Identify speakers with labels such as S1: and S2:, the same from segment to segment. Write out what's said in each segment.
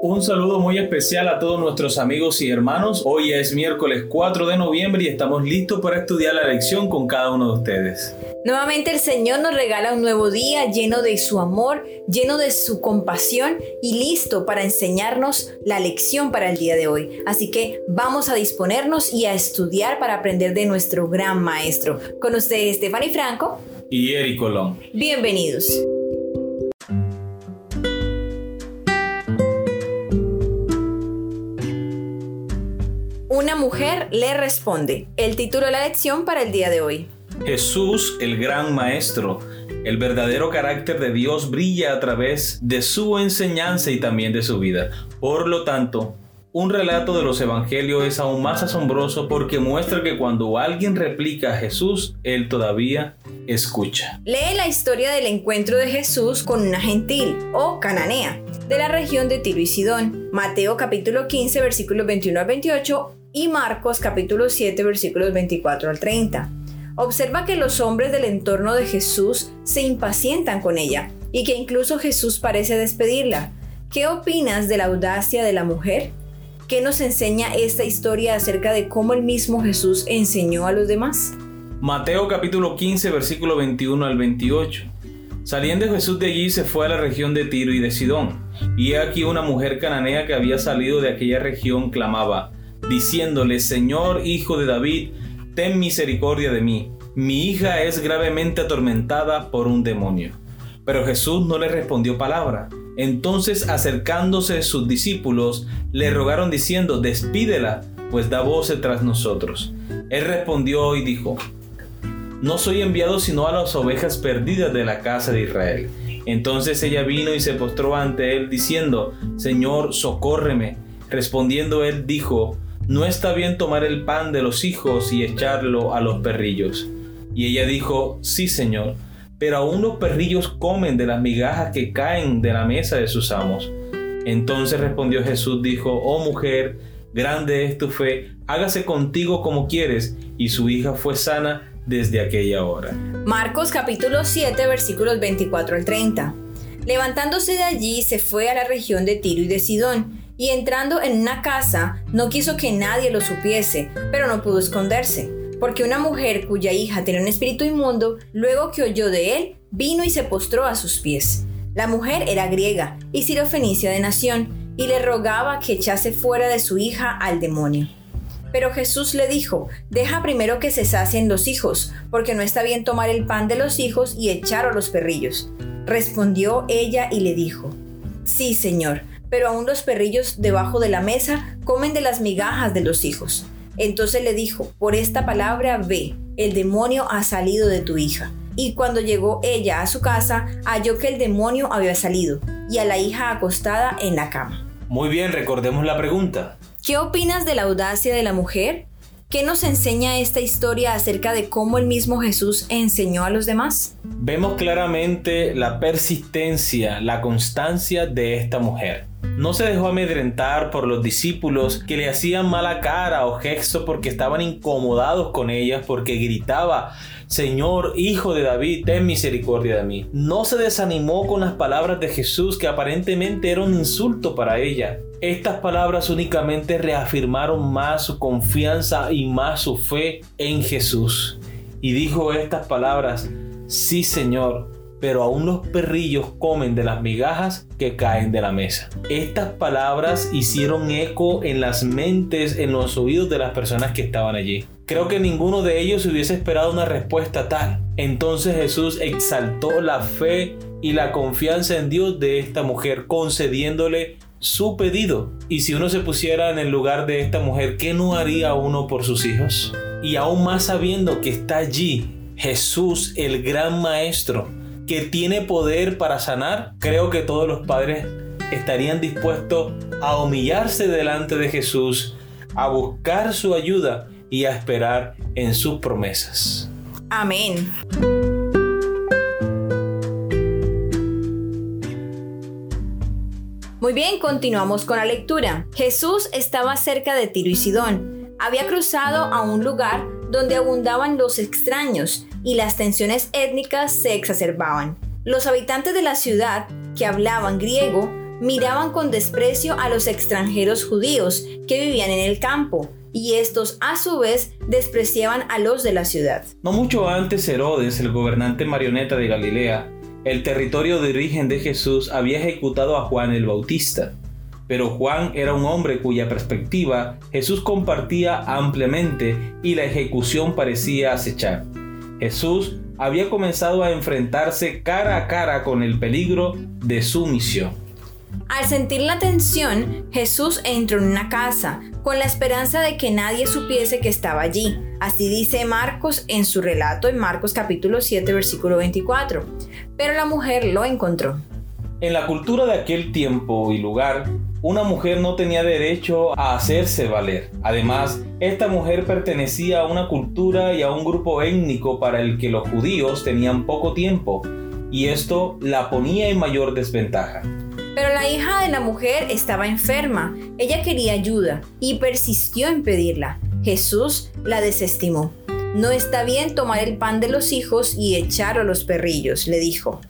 S1: Un saludo muy especial a todos nuestros amigos y hermanos. Hoy es miércoles 4 de noviembre y estamos listos para estudiar la lección con cada uno de ustedes.
S2: Nuevamente el Señor nos regala un nuevo día lleno de su amor, lleno de su compasión y listo para enseñarnos la lección para el día de hoy. Así que vamos a disponernos y a estudiar para aprender de nuestro gran maestro. Con ustedes Stephanie Franco
S1: y Eric Colón.
S2: Bienvenidos. Mujer le responde. El título de la lección para el día de hoy.
S1: Jesús, el gran maestro, el verdadero carácter de Dios brilla a través de su enseñanza y también de su vida. Por lo tanto, un relato de los evangelios es aún más asombroso porque muestra que cuando alguien replica a Jesús, él todavía escucha.
S2: Lee la historia del encuentro de Jesús con una gentil o cananea de la región de Tiro y Sidón. Mateo capítulo 15 versículos 21 al 28 y Marcos capítulo 7 versículos 24 al 30. Observa que los hombres del entorno de Jesús se impacientan con ella y que incluso Jesús parece despedirla. ¿Qué opinas de la audacia de la mujer? ¿Qué nos enseña esta historia acerca de cómo el mismo Jesús enseñó a los demás?
S1: Mateo capítulo 15 versículo 21 al 28. Saliendo Jesús de allí se fue a la región de Tiro y de Sidón, y aquí una mujer cananea que había salido de aquella región clamaba, diciéndole, Señor, hijo de David, ten misericordia de mí. Mi hija es gravemente atormentada por un demonio. Pero Jesús no le respondió palabra. Entonces acercándose sus discípulos, le rogaron diciendo, despídela, pues da voces tras nosotros. Él respondió y dijo, no soy enviado sino a las ovejas perdidas de la casa de Israel. Entonces ella vino y se postró ante él diciendo, Señor, socórreme. Respondiendo él dijo, no está bien tomar el pan de los hijos y echarlo a los perrillos. Y ella dijo, sí, Señor, pero aún los perrillos comen de las migajas que caen de la mesa de sus amos. Entonces respondió Jesús, dijo, oh mujer, grande es tu fe, hágase contigo como quieres. Y su hija fue sana desde aquella hora.
S2: Marcos capítulo 7 versículos 24 al 30. Levantándose de allí se fue a la región de Tiro y de Sidón y entrando en una casa no quiso que nadie lo supiese, pero no pudo esconderse, porque una mujer cuya hija tenía un espíritu inmundo, luego que oyó de él, vino y se postró a sus pies. La mujer era griega y sirofenicia de nación, y le rogaba que echase fuera de su hija al demonio. Pero Jesús le dijo, deja primero que se sacien los hijos, porque no está bien tomar el pan de los hijos y echar a los perrillos. Respondió ella y le dijo, sí, Señor, pero aún los perrillos debajo de la mesa comen de las migajas de los hijos. Entonces le dijo, por esta palabra ve, el demonio ha salido de tu hija. Y cuando llegó ella a su casa, halló que el demonio había salido, y a la hija acostada en la cama.
S1: Muy bien, recordemos la pregunta.
S2: ¿Qué opinas de la audacia de la mujer? ¿Qué nos enseña esta historia acerca de cómo el mismo Jesús enseñó a los demás?
S1: Vemos claramente la persistencia, la constancia de esta mujer. No se dejó amedrentar por los discípulos que le hacían mala cara o gesto porque estaban incomodados con ellas porque gritaba, Señor, hijo de David, ten misericordia de mí. No se desanimó con las palabras de Jesús que aparentemente era un insulto para ella. Estas palabras únicamente reafirmaron más su confianza y más su fe en Jesús. Y dijo estas palabras, sí Señor, pero aún los perrillos comen de las migajas que caen de la mesa. Estas palabras hicieron eco en las mentes, en los oídos de las personas que estaban allí. Creo que ninguno de ellos hubiese esperado una respuesta tal. Entonces Jesús exaltó la fe y la confianza en Dios de esta mujer, concediéndole su pedido. Y si uno se pusiera en el lugar de esta mujer, ¿qué no haría uno por sus hijos? Y aún más sabiendo que está allí Jesús, el gran maestro, que tiene poder para sanar, creo que todos los padres estarían dispuestos a humillarse delante de Jesús, a buscar su ayuda y a esperar en sus promesas.
S2: Amén. Muy bien, continuamos con la lectura. Jesús estaba cerca de Tiro y Sidón. Había cruzado a un lugar donde abundaban los extraños y las tensiones étnicas se exacerbaban. Los habitantes de la ciudad, que hablaban griego, miraban con desprecio a los extranjeros judíos que vivían en el campo, y estos a su vez despreciaban a los de la ciudad.
S1: No mucho antes Herodes, el gobernante marioneta de Galilea, el territorio de origen de Jesús, había ejecutado a Juan el Bautista. Pero Juan era un hombre cuya perspectiva Jesús compartía ampliamente y la ejecución parecía acechar. Jesús había comenzado a enfrentarse cara a cara con el peligro de su misión.
S2: Al sentir la tensión, Jesús entró en una casa, con la esperanza de que nadie supiese que estaba allí. Así dice Marcos en su relato en Marcos capítulo 7 versículo 24. Pero la mujer lo encontró.
S1: En la cultura de aquel tiempo y lugar, una mujer no tenía derecho a hacerse valer. Además, esta mujer pertenecía a una cultura y a un grupo étnico para el que los judíos tenían poco tiempo, y esto la ponía en mayor desventaja.
S2: Pero la hija de la mujer estaba enferma. Ella quería ayuda y persistió en pedirla. Jesús la desestimó. No está bien tomar el pan de los hijos y echarlo a los perrillos, le dijo.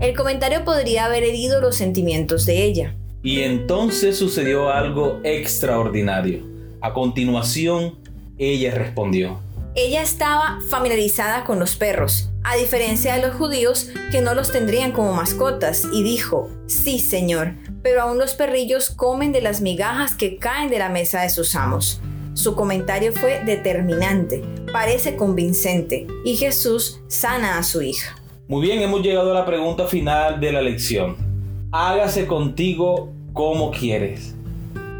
S2: El comentario podría haber herido los sentimientos de ella.
S1: Y entonces sucedió algo extraordinario. A continuación, ella respondió.
S2: Ella estaba familiarizada con los perros, a diferencia de los judíos que no los tendrían como mascotas, y dijo, sí señor, pero aún los perrillos comen de las migajas que caen de la mesa de sus amos. Su comentario fue determinante, parece convincente, y Jesús sana a su hija.
S1: Muy bien, hemos llegado a la pregunta final de la lección. Hágase contigo como quieres.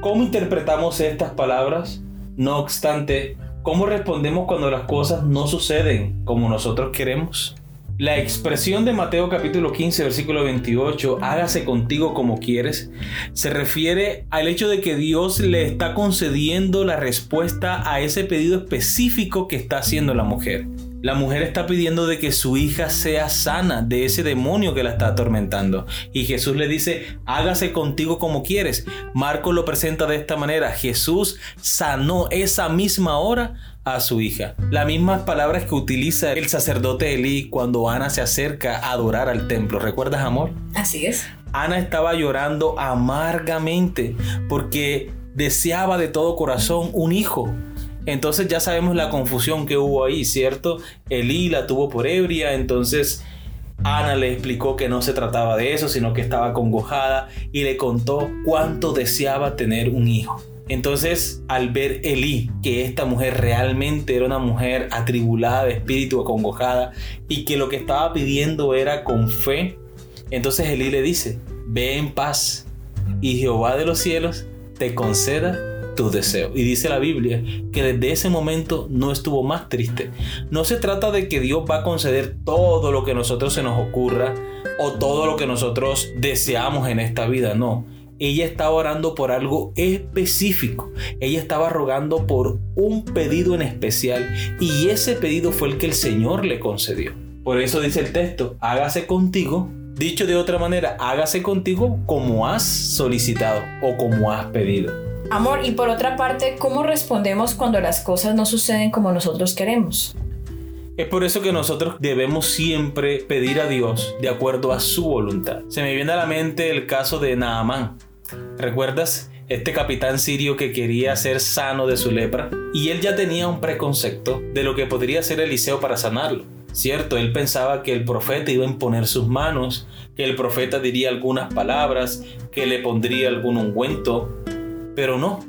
S1: ¿Cómo interpretamos estas palabras? No obstante, ¿Cómo respondemos cuando las cosas no suceden como nosotros queremos? La expresión de Mateo capítulo 15 versículo 28, hágase contigo como quieres, se refiere al hecho de que Dios le está concediendo la respuesta a ese pedido específico que está haciendo la mujer. La mujer está pidiendo de que su hija sea sana de ese demonio que la está atormentando. Y Jesús le dice, hágase contigo como quieres. Marco lo presenta de esta manera. Jesús sanó esa misma hora a su hija. Las mismas palabras que utiliza el sacerdote Elí cuando Ana se acerca a adorar al templo. ¿Recuerdas, amor?
S2: Así es.
S1: Ana estaba llorando amargamente porque deseaba de todo corazón un hijo. Entonces ya sabemos la confusión que hubo ahí, ¿cierto? Elí la tuvo por ebria, entonces Ana le explicó que no se trataba de eso, sino que estaba congojada y le contó cuánto deseaba tener un hijo. Entonces, al ver Elí que esta mujer realmente era una mujer atribulada de espíritu, acongojada, y que lo que estaba pidiendo era con fe, entonces Elí le dice, ve en paz, y Jehová de los cielos te conceda tu deseo. Y dice la Biblia que desde ese momento no estuvo más triste. No se trata de que Dios va a conceder todo lo que a nosotros se nos ocurra o todo lo que nosotros deseamos en esta vida, no. Ella estaba orando por algo específico. Ella estaba rogando por un pedido en especial y ese pedido fue el que el Señor le concedió. Por eso dice el texto, hágase contigo Dicho de otra manera, hágase contigo como has solicitado o como has pedido.
S2: Amor, y por otra parte, ¿cómo respondemos cuando las cosas no suceden como nosotros queremos?
S1: Es por eso que nosotros debemos siempre pedir a Dios de acuerdo a su voluntad. Se me viene a la mente el caso de Naamán. ¿Recuerdas? Este capitán sirio que quería ser sano de su lepra. Y él ya tenía un preconcepto de lo que podría hacer Eliseo para sanarlo. Cierto, él pensaba que el profeta iba a imponer sus manos, que el profeta diría algunas palabras, que le pondría algún ungüento, pero no.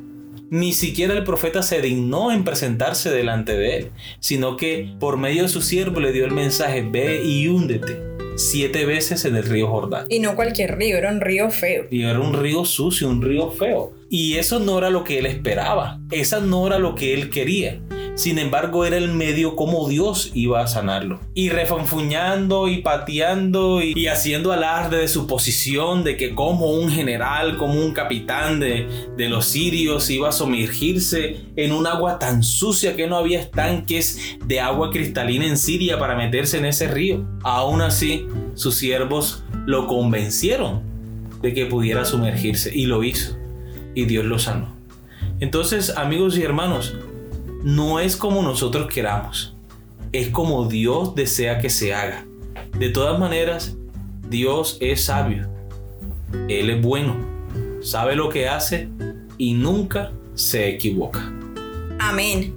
S1: Ni siquiera el profeta se dignó en presentarse delante de él, sino que por medio de su siervo le dio el mensaje, ve y húndete siete veces en el río Jordán.
S2: Y no cualquier río, era un río feo.
S1: Y era un río sucio, un río feo. Y eso no era lo que él esperaba, esa no era lo que él quería. Sin embargo, era el medio como Dios iba a sanarlo. Y refanfuñando y pateando y, haciendo alarde de su posición, de que como un general, como un capitán de, de los sirios iba a sumergirse en un agua tan sucia que no había estanques de agua cristalina en Siria para meterse en ese río. Aún así, sus siervos lo convencieron de que pudiera sumergirse y lo hizo. Y Dios lo sanó. Entonces, amigos y hermanos, no es como nosotros queramos, es como Dios desea que se haga. De todas maneras, Dios es sabio Él es bueno, sabe lo que hace y nunca se equivoca.
S2: Amén.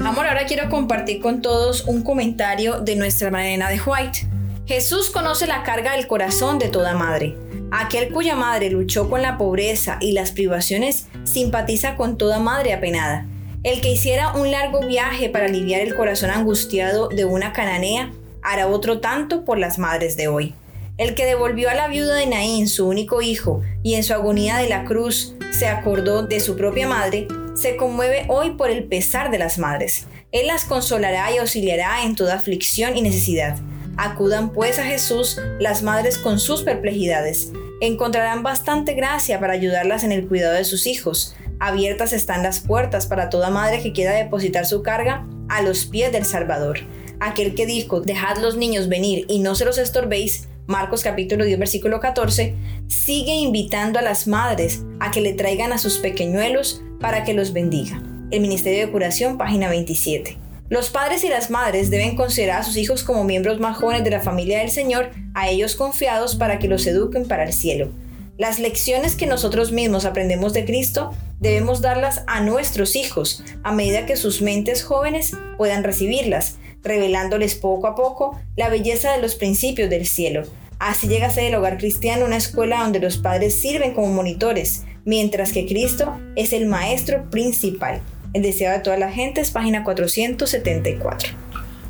S2: Amor, ahora quiero compartir con todos un comentario de nuesra Madre de White. Jesús conoce la carga del corazón de toda madre. Aquel cuya madre luchó con la pobreza y las privaciones simpatiza con toda madre apenada. El que hiciera un largo viaje para aliviar el corazón angustiado de una cananea hará otro tanto por las madres de hoy. El que devolvió a la viuda de Naín su único hijo y en su agonía de la cruz se acordó de su propia madre, se conmueve hoy por el pesar de las madres. Él las consolará y auxiliará en toda aflicción y necesidad. Acudan pues a Jesús las madres con sus perplejidades. Encontrarán bastante gracia para ayudarlas en el cuidado de sus hijos. Abiertas están las puertas para toda madre que quiera depositar su carga a los pies del Salvador. Aquel que dijo, dejad los niños venir y no se los estorbéis, Marcos capítulo 10 versículo 14, sigue invitando a las madres a que le traigan a sus pequeñuelos para que los bendiga. El Ministerio de Curación, página 27. Los padres y las madres deben considerar a sus hijos como miembros más jóvenes de la familia del Señor, a ellos confiados para que los eduquen para el cielo. Las lecciones que nosotros mismos aprendemos de Cristo debemos darlas a nuestros hijos a medida que sus mentes jóvenes puedan recibirlas, revelándoles poco a poco la belleza de los principios del cielo. Así llega a ser el hogar cristiano una escuela donde los padres sirven como monitores, mientras que Cristo es el maestro principal. El deseo de toda la gente es página 474.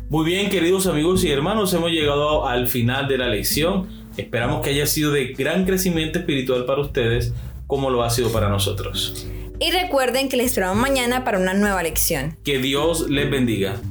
S1: Muy bien, queridos amigos y hermanos, hemos llegado al final de la lección. Esperamos que haya sido de gran crecimiento espiritual para ustedes, como lo ha sido para nosotros.
S2: Y recuerden que les esperamos mañana para una nueva lección.
S1: Que Dios les bendiga.